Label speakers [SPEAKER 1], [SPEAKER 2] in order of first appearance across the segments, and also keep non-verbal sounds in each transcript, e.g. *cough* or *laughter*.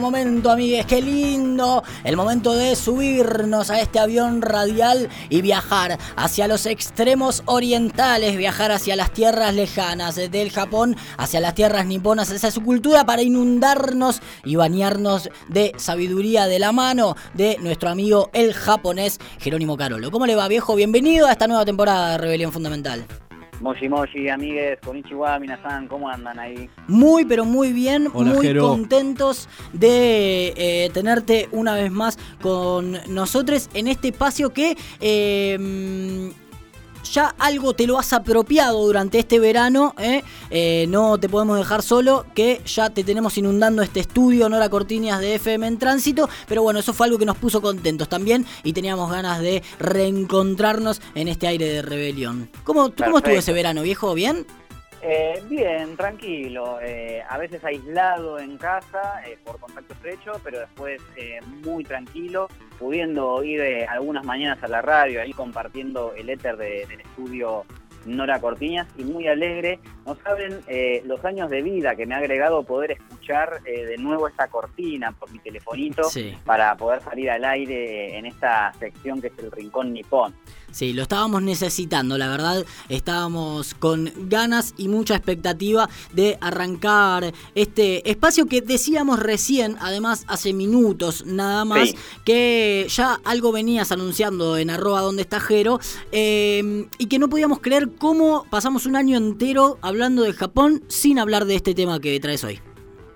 [SPEAKER 1] momento, amigues, qué lindo. El momento de subirnos a este avión radial y viajar hacia los extremos orientales, viajar hacia las tierras lejanas del Japón, hacia las tierras niponas, hacia su cultura para inundarnos y bañarnos de sabiduría de la mano de nuestro amigo el japonés Jerónimo Carolo. ¿Cómo le va, viejo? Bienvenido a esta nueva temporada de Rebelión Fundamental.
[SPEAKER 2] Moshi Moshi, amigues, konnichiwa, minasan, ¿cómo andan ahí?
[SPEAKER 1] Muy, pero muy bien, muy contentos de eh, tenerte una vez más con nosotros en este espacio que eh, ya algo te lo has apropiado durante este verano, ¿eh? Eh, no te podemos dejar solo, que ya te tenemos inundando este estudio, Nora Cortinias de FM en Tránsito, pero bueno, eso fue algo que nos puso contentos también y teníamos ganas de reencontrarnos en este aire de rebelión. ¿Cómo, ¿cómo estuvo ese verano, viejo? ¿Bien?
[SPEAKER 2] Eh, bien, tranquilo. Eh, a veces aislado en casa eh, por contacto estrecho, pero después muy tranquilo, pudiendo ir algunas mañanas a la radio, ahí compartiendo el éter del estudio Nora Cortiñas y muy alegre. No saben los años de vida que me ha agregado poder escuchar de nuevo esta cortina por mi telefonito para poder salir al aire en esta sección que es el Rincón Nipón.
[SPEAKER 1] Sí, lo estábamos necesitando, la verdad, estábamos con ganas y mucha expectativa de arrancar este espacio que decíamos recién, además hace minutos nada más, que ya algo venías anunciando en arroba donde está Jero, em, y que no podíamos creer cómo pasamos un año entero hablando de Japón sin hablar de este tema que traes hoy.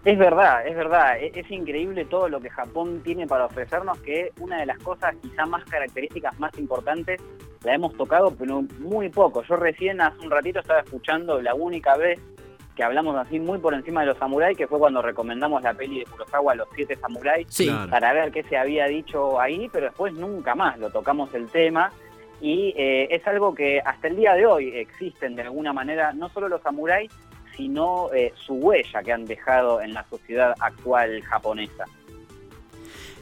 [SPEAKER 2] Es verdad, es verdad. E-, es, increíble todo lo que Japón tiene para ofrecernos, que una de las cosas quizá más características más importantes la hemos tocado, pero muy poco. Yo recién hace un ratito estaba escuchando la única vez que hablamos así muy por encima de los samuráis, que fue cuando recomendamos la peli de Kurosawa, Los Siete Samuráis, para ver qué se había dicho ahí, pero después nunca más lo tocamos el tema. Y eh, es algo que hasta el día de hoy existen de alguna manera, no solo los samuráis, sino eh, su huella que han dejado en la sociedad actual japonesa.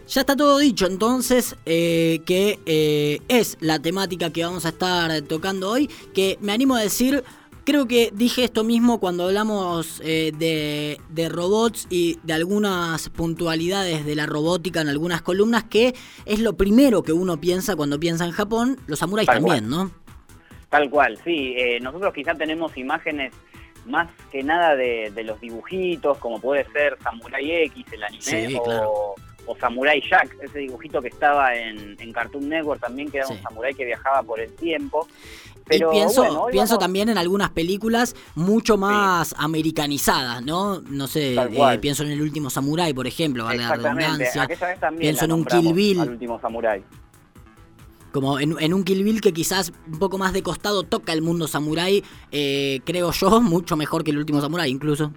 [SPEAKER 1] Ya está todo dicho entonces, eh, que eh, es la temática que vamos a estar tocando hoy, que me animo a decir, creo que dije esto mismo cuando hablamos de, de, robots y de algunas puntualidades de la robótica en algunas columnas, que es lo primero que uno piensa cuando piensa en Japón, los samuráis también, ¿no?
[SPEAKER 2] Tal cual, sí. nosotros quizá tenemos imágenes más que nada de, los dibujitos, como puede ser Samurai X, el anime, o, Samurai Jack, ese dibujito que estaba en, Cartoon Network también, que era un samurái que viajaba por el tiempo.
[SPEAKER 1] Pero, y pienso, pienso también en algunas películas mucho más americanizadas, ¿no? No sé, eh, pienso en el último Samurai, por ejemplo, vale la redundancia. Pienso en un Kill Bill.
[SPEAKER 2] El último Samurai
[SPEAKER 1] como en, un Kill Bill que quizás un poco más de costado toca el mundo samurai, eh, creo yo, *laughs* mucho mejor que el último samurai incluso.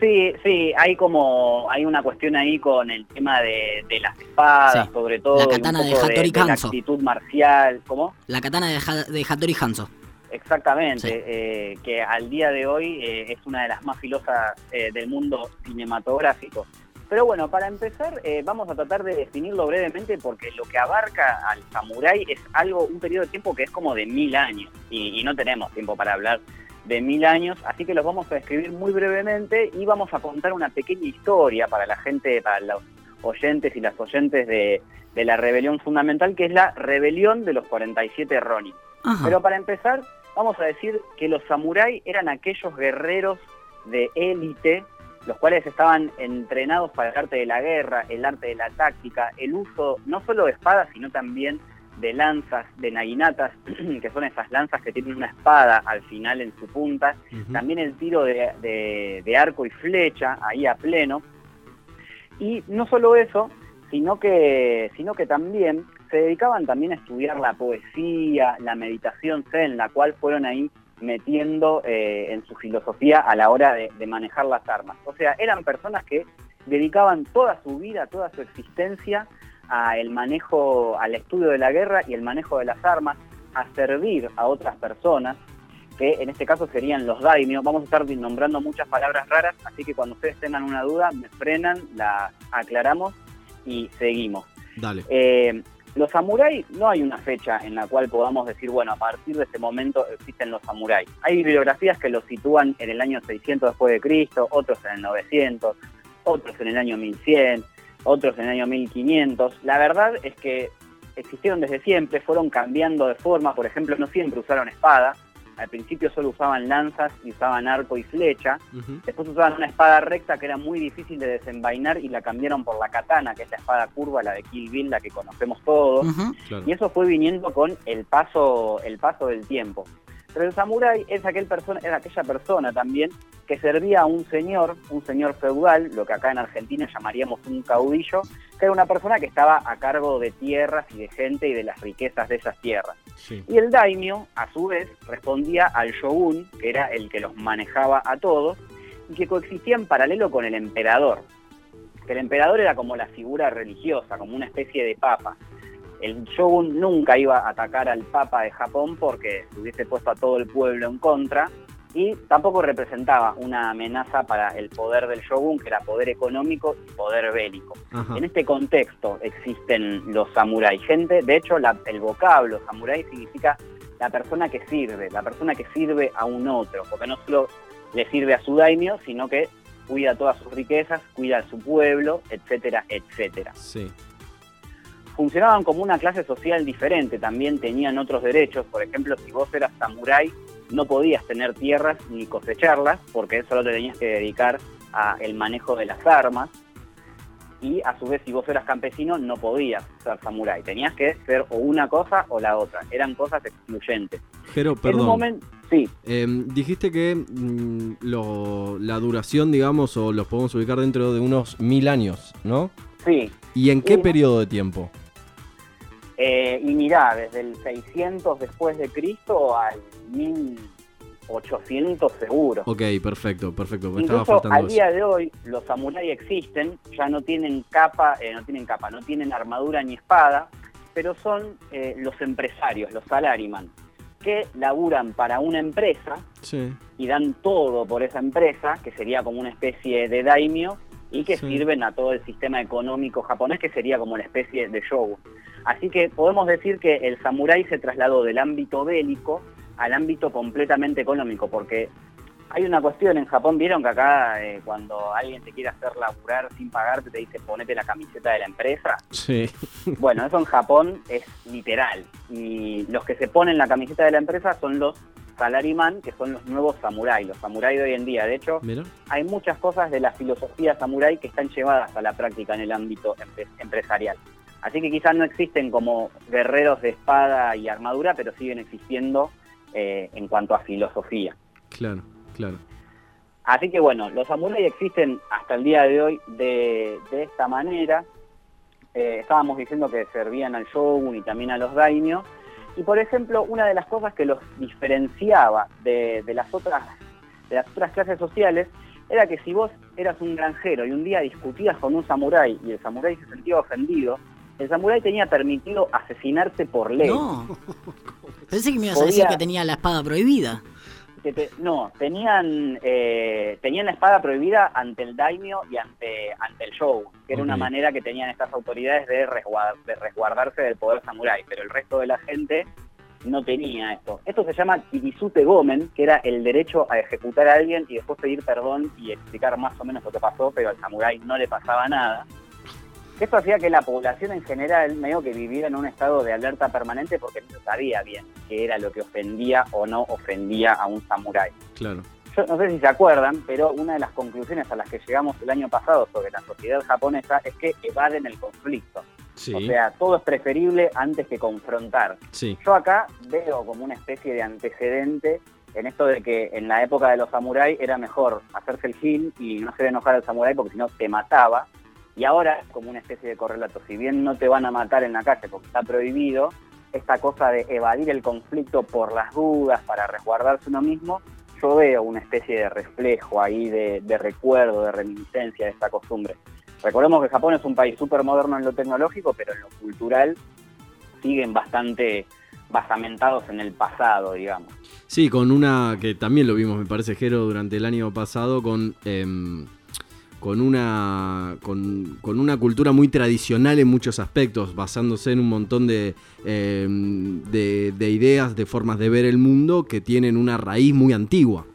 [SPEAKER 2] Sí, sí, hay como, hay una cuestión ahí con el tema de, las espadas, sobre todo.
[SPEAKER 1] La katana de Hattori Hanzo.
[SPEAKER 2] la actitud marcial, ¿cómo?
[SPEAKER 1] La katana de, de Hattori Hanzo.
[SPEAKER 2] Exactamente, eh, que al día de hoy eh, es una de las más filosas del mundo cinematográfico. Pero bueno, para empezar, eh, vamos a tratar de definirlo brevemente porque lo que abarca al samurái es algo, un periodo de tiempo que es como de mil años y, no tenemos tiempo para hablar de mil años, así que los vamos a describir muy brevemente y vamos a contar una pequeña historia para la gente, para los oyentes y las oyentes de, la rebelión fundamental, que es la rebelión de los 47 Ronin. Pero para empezar, vamos a decir que los samuráis eran aquellos guerreros de élite los cuales estaban entrenados para el arte de la guerra, el arte de la táctica, el uso no solo de espadas, sino también de lanzas, de naginatas, *clears throat* que son esas lanzas que tienen una espada al final en su punta, también el tiro de, arco y flecha ahí a pleno. Y no solo eso, sino que, sino que también se dedicaban también a estudiar la poesía, la meditación zen, la cual fueron ahí metiendo eh, en su filosofía a la hora de, manejar las armas. O sea, eran personas que dedicaban toda su vida, toda su existencia al manejo, al estudio de la guerra y el manejo de las armas, a servir a otras personas, que en este caso serían los daimios. Vamos a estar nombrando muchas palabras raras, así que cuando ustedes tengan una duda, me frenan, la aclaramos y seguimos.
[SPEAKER 1] Dale.
[SPEAKER 2] Eh, los samuráis no hay una fecha en la cual podamos decir, bueno, a partir de este momento existen los samuráis. Hay bibliografías que los sitúan en el año 600 después de Cristo, otros en el 900, otros en el año 1100, otros en el año 1500. La verdad es que existieron desde siempre, fueron cambiando de forma, por ejemplo, no siempre usaron espada, al principio solo usaban lanzas y usaban arco y flecha, después usaban una espada recta que era muy difícil de desenvainar y la cambiaron por la katana, que es la espada curva, la de Kill Bill, la que conocemos todos, y eso fue viniendo con el paso, el paso del tiempo. Pero el samurái es, aquel persona, es aquella persona también que servía a un señor, un señor feudal, lo que acá en Argentina llamaríamos un caudillo, que era una persona que estaba a cargo de tierras y de gente y de las riquezas de esas tierras. Y el daimyo, a su vez, respondía al shogun, que era el que los manejaba a todos, y que coexistía en paralelo con el emperador. Que el emperador era como la figura religiosa, como una especie de papa el shogun nunca iba a atacar al papa de Japón porque hubiese puesto a todo el pueblo en contra y tampoco representaba una amenaza para el poder del shogun, que era poder económico y poder bélico. En este contexto existen los samuráis. Gente, de hecho, el vocablo samurái significa la persona que sirve, la persona que sirve a un otro, porque no solo le sirve a su daimio, sino que cuida todas sus riquezas, cuida a su pueblo, etcétera, etcétera. Sí funcionaban como una clase social diferente, también tenían otros derechos, por ejemplo, si vos eras samurái, no podías tener tierras ni cosecharlas, porque solo te tenías que dedicar al manejo de las armas, y a su vez si vos eras campesino no podías ser samurái, tenías que ser o una cosa o la otra, eran cosas excluyentes.
[SPEAKER 3] Pero, perdón. sí. Em, dijiste que mm, la duración, digamos, o los podemos ubicar dentro de unos mil años, ¿no?
[SPEAKER 2] Sí.
[SPEAKER 3] ¿Y en qué periodo de tiempo?
[SPEAKER 2] Eh, y mirá, desde el 600 después de Cristo al 1800 seguro.
[SPEAKER 3] Ok, perfecto, perfecto.
[SPEAKER 2] Me Incluso al día de hoy los samuráis existen, ya no tienen capa, eh, no tienen capa, no tienen armadura ni espada, pero son eh, los empresarios, los salariman, que laburan para una empresa y dan todo por esa empresa, que sería como una especie de daimyo, y que sirven a todo el sistema económico japonés, que sería como una especie de shogun. Así que podemos decir que el samurái se trasladó del ámbito bélico al ámbito completamente económico, porque hay una cuestión en Japón, vieron que acá eh, cuando alguien te quiere hacer laburar sin pagarte te dice ponete la camiseta de la empresa.
[SPEAKER 3] Sí. *laughs*
[SPEAKER 2] Bueno, eso en Japón es literal. Y los que se ponen la camiseta de la empresa son los salaryman, que son los nuevos samuráis, los samuráis de hoy en día. De hecho, hay muchas cosas de la filosofía samurái que están llevadas a la práctica en el ámbito empresarial. Así que quizás no existen como guerreros de espada y armadura, pero siguen existiendo eh, en cuanto a filosofía.
[SPEAKER 3] Claro, claro.
[SPEAKER 2] Así que bueno, los samuráis existen hasta el día de hoy de, esta manera. Eh, estábamos diciendo que servían al shogun y también a los daimios. Y por ejemplo, una de las cosas que los diferenciaba de, las otras, de las otras clases sociales era que si vos eras un granjero y un día discutías con un samurái y el samurái se sentía ofendido, el samurái tenía permitido asesinarse por ley.
[SPEAKER 1] No. *laughs* Pensé que me ibas a decir que tenía la espada prohibida.
[SPEAKER 2] no, tenían eh, tenían la espada prohibida ante el daimyo y ante, ante el show, que era una manera que tenían estas autoridades de, de resguardarse del poder samurái, pero el resto de la gente no tenía esto. Esto se llama Kirisute Gomen, que era el derecho a ejecutar a alguien y después pedir perdón y explicar más o menos lo que pasó, pero al samurái no le pasaba nada. Esto hacía que la población en general medio que viviera en un estado de alerta permanente porque no sabía bien qué era lo que ofendía o no ofendía a un samurái.
[SPEAKER 3] Claro.
[SPEAKER 2] Yo no sé si se acuerdan, pero una de las conclusiones a las que llegamos el año pasado sobre la sociedad japonesa es que evaden el conflicto. O sea, todo es preferible antes que confrontar. Yo acá veo como una especie de antecedente en esto de que en la época de los samuráis era mejor hacerse el gil y no hacer enojar al samurái porque si no te mataba y ahora, como una especie de correlato, si bien no te van a matar en la calle porque está prohibido, esta cosa de evadir el conflicto por las dudas, para resguardarse uno mismo, yo veo una especie de reflejo ahí de, recuerdo, de reminiscencia de esta costumbre. Recordemos que Japón es un país súper moderno en lo tecnológico, pero en lo cultural siguen bastante basamentados en el pasado, digamos.
[SPEAKER 3] Sí, con una que también lo vimos, me parece, Jero, durante el año pasado, con em, con una, con, una cultura muy tradicional en muchos aspectos, basándose en un montón de, em, de, ideas, de formas de ver el mundo que tienen una raíz muy antigua.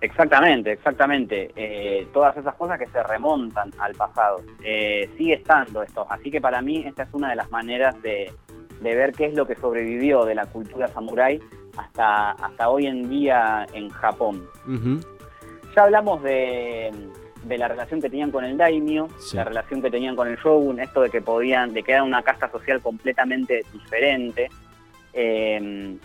[SPEAKER 2] Exactamente, exactamente. Eh, todas esas cosas que se remontan al pasado. Eh, sigue estando esto. Así que para mí esta es una de las maneras de, ver qué es lo que sobrevivió de la cultura samurái hasta, hasta hoy en día en Japón. Ya hablamos de, la relación que tenían con el daimyo, la relación que tenían con el shogun, esto de que podían, de que era una casta social completamente diferente. Eh,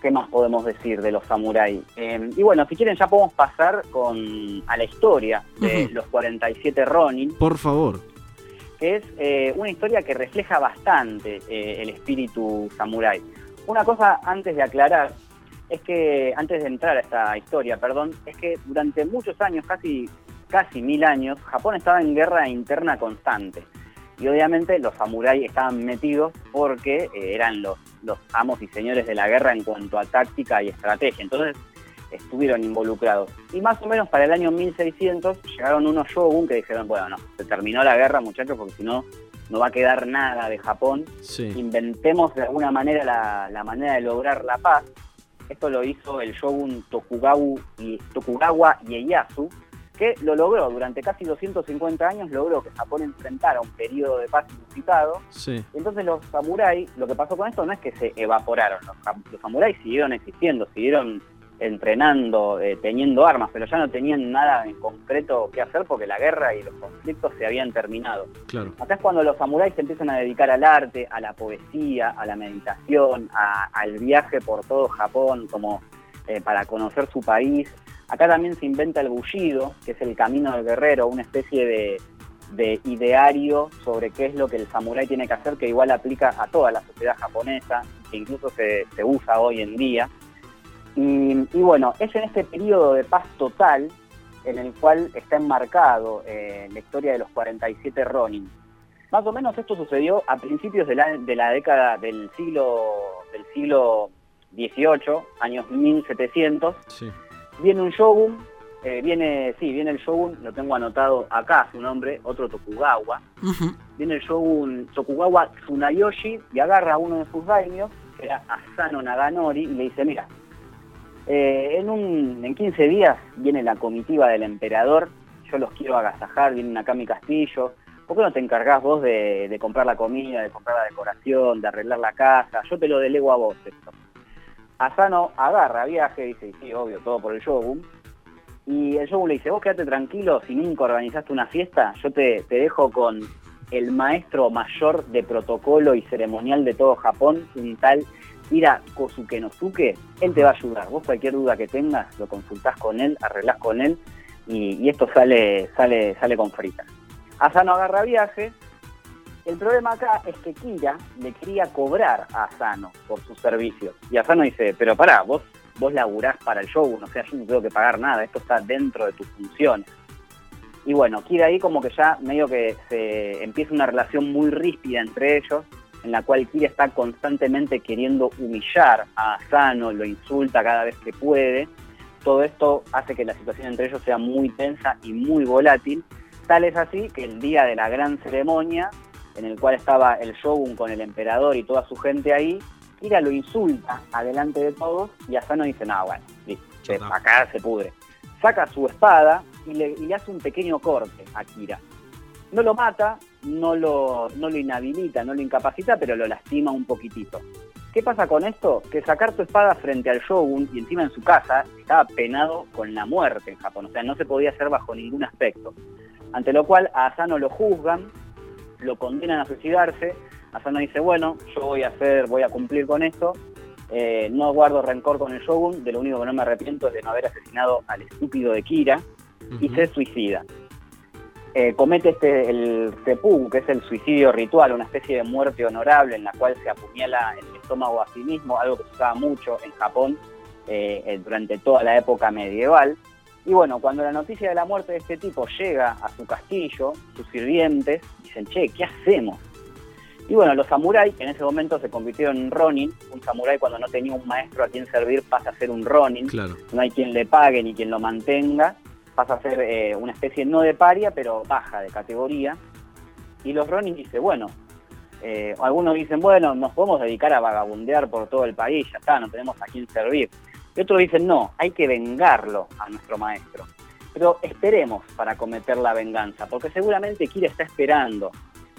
[SPEAKER 2] ¿Qué más podemos decir de los samuráis? Eh, y bueno, si quieren ya podemos pasar con, a la historia de los 47 Ronin.
[SPEAKER 3] Por favor.
[SPEAKER 2] Que es eh, una historia que refleja bastante eh, el espíritu samurái. Una cosa antes de aclarar, es que, antes de entrar a esta historia, perdón, es que durante muchos años, casi, casi mil años, Japón estaba en guerra interna constante. Y obviamente los samuráis estaban metidos porque eh, eran los, los amos y señores de la guerra en cuanto a táctica y estrategia. Entonces estuvieron involucrados. Y más o menos para el año 1600 llegaron unos shogun que dijeron, bueno, no, se terminó la guerra muchachos porque si no, no va a quedar nada de Japón. Inventemos de alguna manera la, la, manera de lograr la paz. Esto lo hizo el shogun Tokugawa, y, Tokugawa Ieyasu, que lo logró durante casi 250 años, logró que Japón enfrentara un periodo de paz inusitado. Entonces los samuráis, lo que pasó con esto no es que se evaporaron, los, los samuráis siguieron existiendo, siguieron entrenando, eh, teniendo armas, pero ya no tenían nada en concreto que hacer porque la guerra y los conflictos se habían terminado.
[SPEAKER 3] Claro.
[SPEAKER 2] Acá es cuando los samuráis se empiezan a dedicar al arte, a la poesía, a la meditación, al viaje por todo Japón como eh, para conocer su país Acá también se inventa el bullido, que es el camino del guerrero, una especie de, ideario sobre qué es lo que el samurái tiene que hacer, que igual aplica a toda la sociedad japonesa, que incluso se, usa hoy en día. Y, bueno, es en este periodo de paz total en el cual está enmarcado eh, la historia de los 47 Ronin. Más o menos esto sucedió a principios de la, década del siglo, del siglo XVIII, años 1700. Sí Viene un shogun, eh, viene, sí, viene el shogun, lo tengo anotado acá su nombre, otro Tokugawa. Viene el shogun Tokugawa Tsunayoshi y agarra a uno de sus daimios, que era Asano Naganori, y le dice, mira, eh, en, un, en 15 días viene la comitiva del emperador, yo los quiero agasajar, vienen acá a mi castillo, ¿por qué no te encargás vos de, de, comprar la comida, de comprar la decoración, de arreglar la casa? Yo te lo delego a vos esto. Asano agarra viaje, dice, sí, obvio, todo por el Shogun. Y el Shogun le dice, vos quédate tranquilo, si nunca organizaste una fiesta, yo te, te dejo con el maestro mayor de protocolo y ceremonial de todo Japón, un tal Ira Kosuke Nosuke, él te va a ayudar. Vos cualquier duda que tengas, lo consultás con él, arreglás con él y, esto sale, sale, sale con frita. Asano agarra viaje, el problema acá es que Kira le quería cobrar a Asano por sus servicios. Y Asano dice, pero pará, vos, vos laburás para el show, o sea, yo no tengo que pagar nada, esto está dentro de tus funciones. Y bueno, Kira ahí como que ya medio que se empieza una relación muy ríspida entre ellos, en la cual Kira está constantemente queriendo humillar a Asano, lo insulta cada vez que puede. Todo esto hace que la situación entre ellos sea muy tensa y muy volátil. Tal es así que el día de la gran ceremonia, en el cual estaba el shogun con el emperador y toda su gente ahí, Kira lo insulta adelante de todos y Asano dice, no, bueno, acá se pudre. Saca su espada y le, hace un pequeño corte a Kira. No lo mata, no lo, no lo inhabilita, no lo incapacita, pero lo lastima un poquitito. ¿Qué pasa con esto? Que sacar tu espada frente al shogun y encima en su casa estaba penado con la muerte en Japón, o sea, no se podía hacer bajo ningún aspecto. Ante lo cual a Asano lo juzgan lo condenan a suicidarse. Asano dice, bueno, yo voy a hacer, voy a cumplir con esto. Eh, no guardo rencor con el Shogun, de lo único que no me arrepiento es de no haber asesinado al estúpido de Kira y se suicida. Eh, comete este el seppuku, que es el suicidio ritual, una especie de muerte honorable en la cual se apuñala el estómago a sí mismo, algo que se usaba mucho en Japón eh, durante toda la época medieval. Y bueno, cuando la noticia de la muerte de este tipo llega a su castillo, sus sirvientes dicen, che, ¿qué hacemos? Y bueno, los samuráis en ese momento se convirtieron en ronin. Un samurái cuando no tenía un maestro a quien servir pasa a ser un ronin. No hay quien le pague ni quien lo mantenga. Pasa a ser eh, una especie no de paria, pero baja de categoría. Y los ronin dicen, bueno, eh, algunos dicen, bueno, nos podemos dedicar a vagabundear por todo el país, ya está, no tenemos a quién servir. Y otros dicen, no, hay que vengarlo a nuestro maestro. Pero esperemos para cometer la venganza, porque seguramente Kira está esperando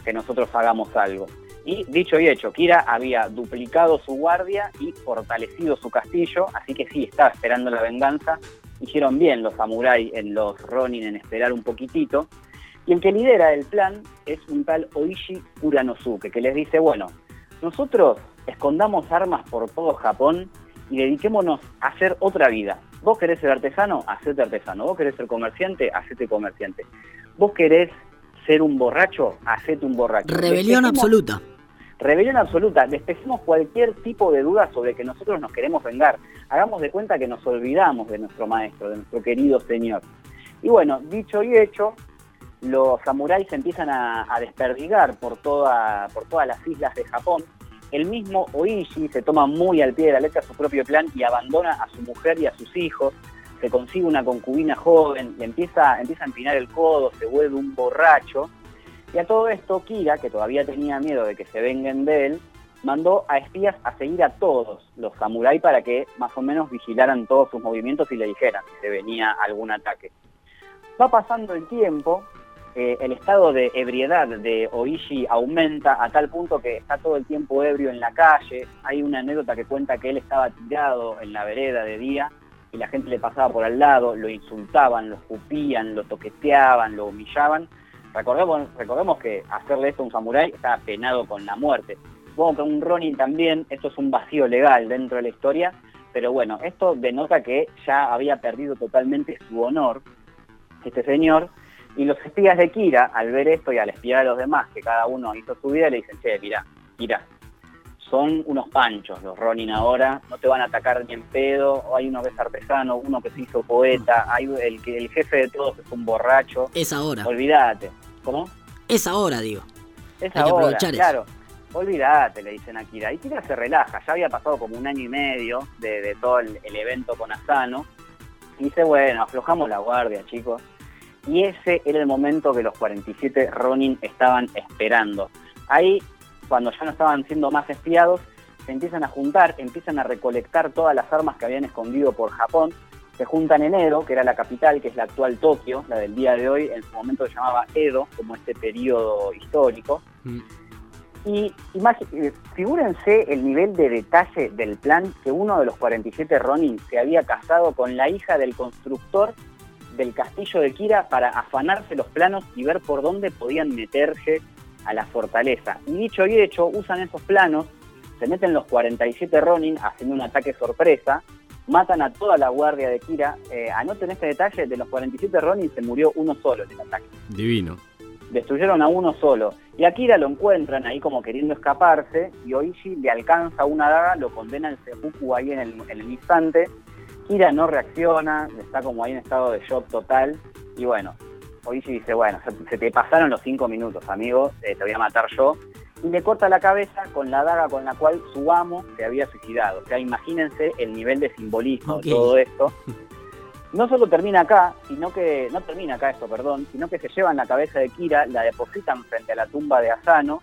[SPEAKER 2] que nosotros hagamos algo. Y dicho y hecho, Kira había duplicado su guardia y fortalecido su castillo, así que sí, estaba esperando la venganza. Hicieron bien los samuráis en los Ronin en esperar un poquitito. Y el que lidera el plan es un tal Oishi Kuranosuke, que les dice, bueno, nosotros escondamos armas por todo Japón y dediquémonos a hacer otra vida. Vos querés ser artesano, hacete artesano. Vos querés ser comerciante, hacete comerciante. Vos querés ser un borracho, hacete un borracho.
[SPEAKER 1] Rebelión absoluta.
[SPEAKER 2] Rebelión absoluta. Despejemos cualquier tipo de duda sobre que nosotros nos queremos vengar. Hagamos de cuenta que nos olvidamos de nuestro maestro, de nuestro querido señor. Y bueno, dicho y hecho, los samuráis empiezan a, desperdigar por, toda, por todas las islas de Japón. El mismo Oishi se toma muy al pie de la letra su propio plan y abandona a su mujer y a sus hijos. Se consigue una concubina joven, y empieza, empieza a empinar el codo, se vuelve un borracho. Y a todo esto, Kira, que todavía tenía miedo de que se vengan de él, mandó a espías a seguir a todos los samuráis para que más o menos vigilaran todos sus movimientos y le dijeran si se venía algún ataque. Va pasando el tiempo eh, el estado de ebriedad de Oishi aumenta a tal punto que está todo el tiempo ebrio en la calle. Hay una anécdota que cuenta que él estaba tirado en la vereda de día y la gente le pasaba por al lado, lo insultaban, lo escupían, lo toqueteaban, lo humillaban. Recordemos, recordemos que hacerle esto a un samurái estaba penado con la muerte. Supongo que un Ronin también, esto es un vacío legal dentro de la historia, pero bueno, esto denota que ya había perdido totalmente su honor este señor y los espías de Kira, al ver esto y al espiar a los demás, que cada uno hizo su vida, le dicen, che, mira, Kira, son unos panchos los Ronin ahora, no te van a atacar ni en pedo, hay uno que es artesano, uno que se hizo poeta, hay el que el jefe de todos es un borracho.
[SPEAKER 1] Es ahora.
[SPEAKER 2] Olvídate. ¿Cómo?
[SPEAKER 1] Es ahora, digo.
[SPEAKER 2] Es ahora, claro. Olvídate, le dicen a Kira. Y Kira se relaja, ya había pasado como un año y medio de, todo el, el evento con Asano. Y dice, bueno, aflojamos la guardia, chicos y ese era el momento que los 47 Ronin estaban esperando. Ahí, cuando ya no estaban siendo más espiados, se empiezan a juntar, empiezan a recolectar todas las armas que habían escondido por Japón, se juntan en Edo, que era la capital, que es la actual Tokio, la del día de hoy, en su momento se llamaba Edo, como este periodo histórico. Mm. Y eh, figúrense el nivel de detalle del plan que uno de los 47 Ronin se había casado con la hija del constructor del castillo de Kira para afanarse los planos y ver por dónde podían meterse a la fortaleza. Y dicho y hecho, usan esos planos, se meten los 47 Ronin haciendo un ataque sorpresa, matan a toda la guardia de Kira. Eh, anoten este detalle, de los 47 Ronin se murió uno solo en el ataque.
[SPEAKER 3] Divino.
[SPEAKER 2] Destruyeron a uno solo. Y a Kira lo encuentran ahí como queriendo escaparse y Oishi le alcanza una daga, lo condena el seppuku ahí en el, en el instante Kira no reacciona, está como ahí en estado de shock total. Y bueno, Oishi dice, bueno, se, te pasaron los cinco minutos, amigo, eh, te voy a matar yo. Y le corta la cabeza con la daga con la cual su amo se había suicidado. O sea, imagínense el nivel de simbolismo de todo esto. *laughs* No solo termina acá, sino que, no termina acá esto, perdón, sino que se llevan la cabeza de Kira, la depositan frente a la tumba de Asano.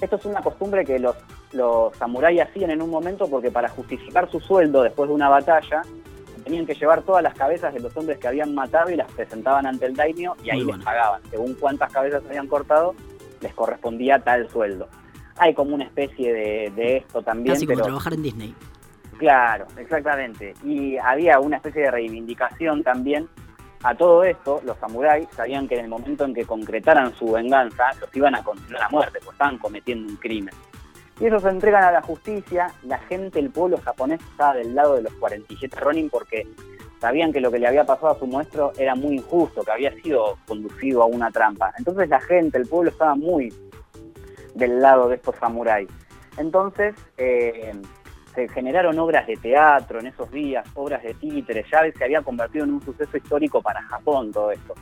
[SPEAKER 2] Esto es una costumbre que los, los samuráis hacían en un momento porque para justificar su sueldo después de una batalla, tenían que llevar todas las cabezas de los hombres que habían matado y las presentaban ante el daimio y ahí les pagaban. Según cuántas cabezas habían cortado, les correspondía tal sueldo. Hay como una especie de, esto también.
[SPEAKER 1] Casi como trabajar en Disney.
[SPEAKER 2] Claro, exactamente. Y había una especie de reivindicación también. A todo esto, los samuráis sabían que en el momento en que concretaran su venganza, los iban a condenar a muerte, pues estaban cometiendo un crimen. Y ellos se entregan a la justicia, la gente, el pueblo japonés estaba del lado de los 47 Ronin porque sabían que lo que le había pasado a su maestro era muy injusto, que había sido conducido a una trampa. Entonces la gente, el pueblo estaba muy del lado de estos samuráis. Entonces eh, se generaron obras de teatro en esos días, obras de títeres, ya se había convertido en un suceso histórico para Japón todo esto.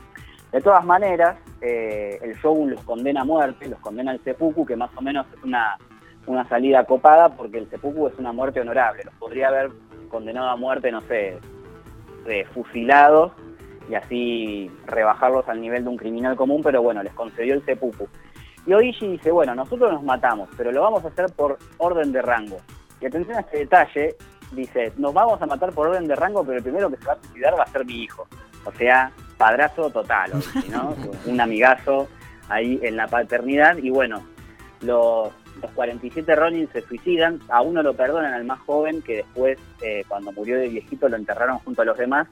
[SPEAKER 2] De todas maneras, eh, el shogun los condena a muerte, los condena al seppuku, que más o menos es una una salida copada porque el seppuku es una muerte honorable. Los podría haber condenado a muerte, no sé, de fusilados y así rebajarlos al nivel de un criminal común, pero bueno, les concedió el seppuku. Y Oishi dice, bueno, nosotros nos matamos, pero lo vamos a hacer por orden de rango. Y atención a este detalle, dice, nos vamos a matar por orden de rango, pero el primero que se va a suicidar va a ser mi hijo. O sea, padrazo total, ¿no? *laughs* un amigazo ahí en la paternidad. Y bueno, los, 47 Ronin se suicidan, a uno lo perdonan al más joven, que después, eh, cuando murió de viejito, lo enterraron junto a los demás.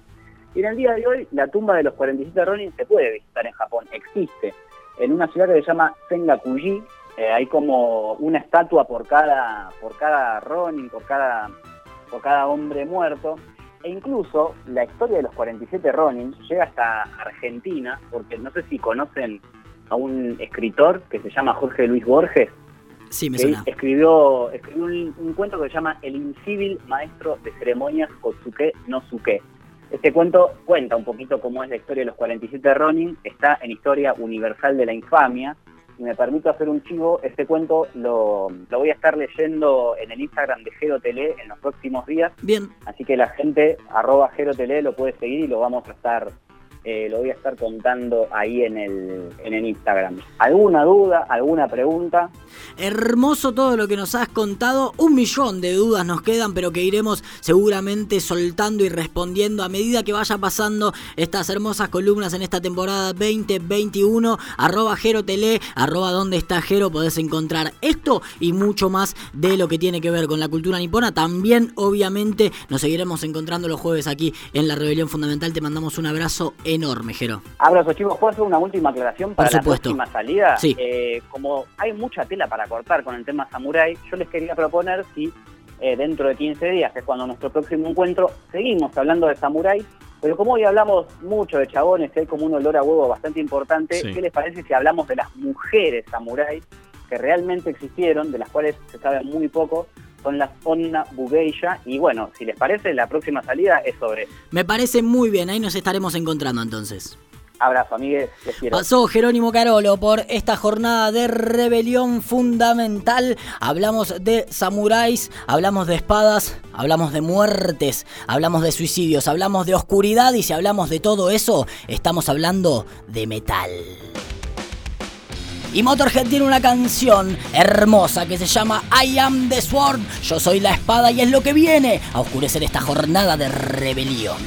[SPEAKER 2] Y en el día de hoy, la tumba de los 47 Ronin se puede visitar en Japón, existe. En una ciudad que se llama Sengakuji, eh, hay como una estatua por cada, por cada Ronin, por cada, por cada hombre muerto. E incluso la historia de los 47 Ronin llega hasta Argentina, porque no sé si conocen a un escritor que se llama Jorge Luis Borges.
[SPEAKER 1] Sí, me
[SPEAKER 2] suena. Escribió, escribió un, cuento que se llama El incivil maestro de ceremonias Kotsuke no Suke. Este cuento cuenta un poquito cómo es la historia de los 47 Ronin, está en Historia Universal de la Infamia, y me permito hacer un chivo, este cuento lo, lo voy a estar leyendo en el Instagram de Jero Tele en los próximos días.
[SPEAKER 1] Bien.
[SPEAKER 2] Así que la gente, arroba Jero Tele, lo puede seguir y lo vamos a estar eh, lo voy a estar contando ahí en el, en el Instagram. ¿Alguna duda, alguna pregunta?
[SPEAKER 1] Hermoso todo lo que nos has contado. Un millón de dudas nos quedan, pero que iremos seguramente soltando y respondiendo a medida que vaya pasando estas hermosas columnas en esta temporada 2021. Arroba Jero Tele, arroba donde está Jero, podés encontrar esto y mucho más de lo que tiene que ver con la cultura nipona. También, obviamente, nos seguiremos encontrando los jueves aquí en La Rebelión Fundamental. Te mandamos un abrazo enorme, Jero.
[SPEAKER 2] Abrazo, chicos. ¿Puedo hacer una última aclaración para
[SPEAKER 1] la
[SPEAKER 2] próxima salida?
[SPEAKER 1] Sí.
[SPEAKER 2] Eh, como hay mucha tela para cortar con el tema Samurai, yo les quería proponer si eh, dentro de 15 días, que es cuando nuestro próximo encuentro, seguimos hablando de Samurai, pero como hoy hablamos mucho de chabones, que hay como un olor a huevo bastante importante, ¿qué les parece si hablamos de las mujeres Samurai que realmente existieron, de las cuales se sabe muy poco, son las Onna Bugeisha. Y bueno, si les parece, la próxima salida es sobre.
[SPEAKER 1] Me parece muy bien, ahí nos estaremos encontrando entonces.
[SPEAKER 2] Abrazo, amigues.
[SPEAKER 1] Pasó Jerónimo Carolo por esta jornada de rebelión fundamental. Hablamos de samuráis, hablamos de espadas, hablamos de muertes, hablamos de suicidios, hablamos de oscuridad y si hablamos de todo eso, estamos hablando de metal. Y Motorhead tiene una canción hermosa que se llama I Am the Sword. Yo soy la espada y es lo que viene a oscurecer esta jornada de rebelión.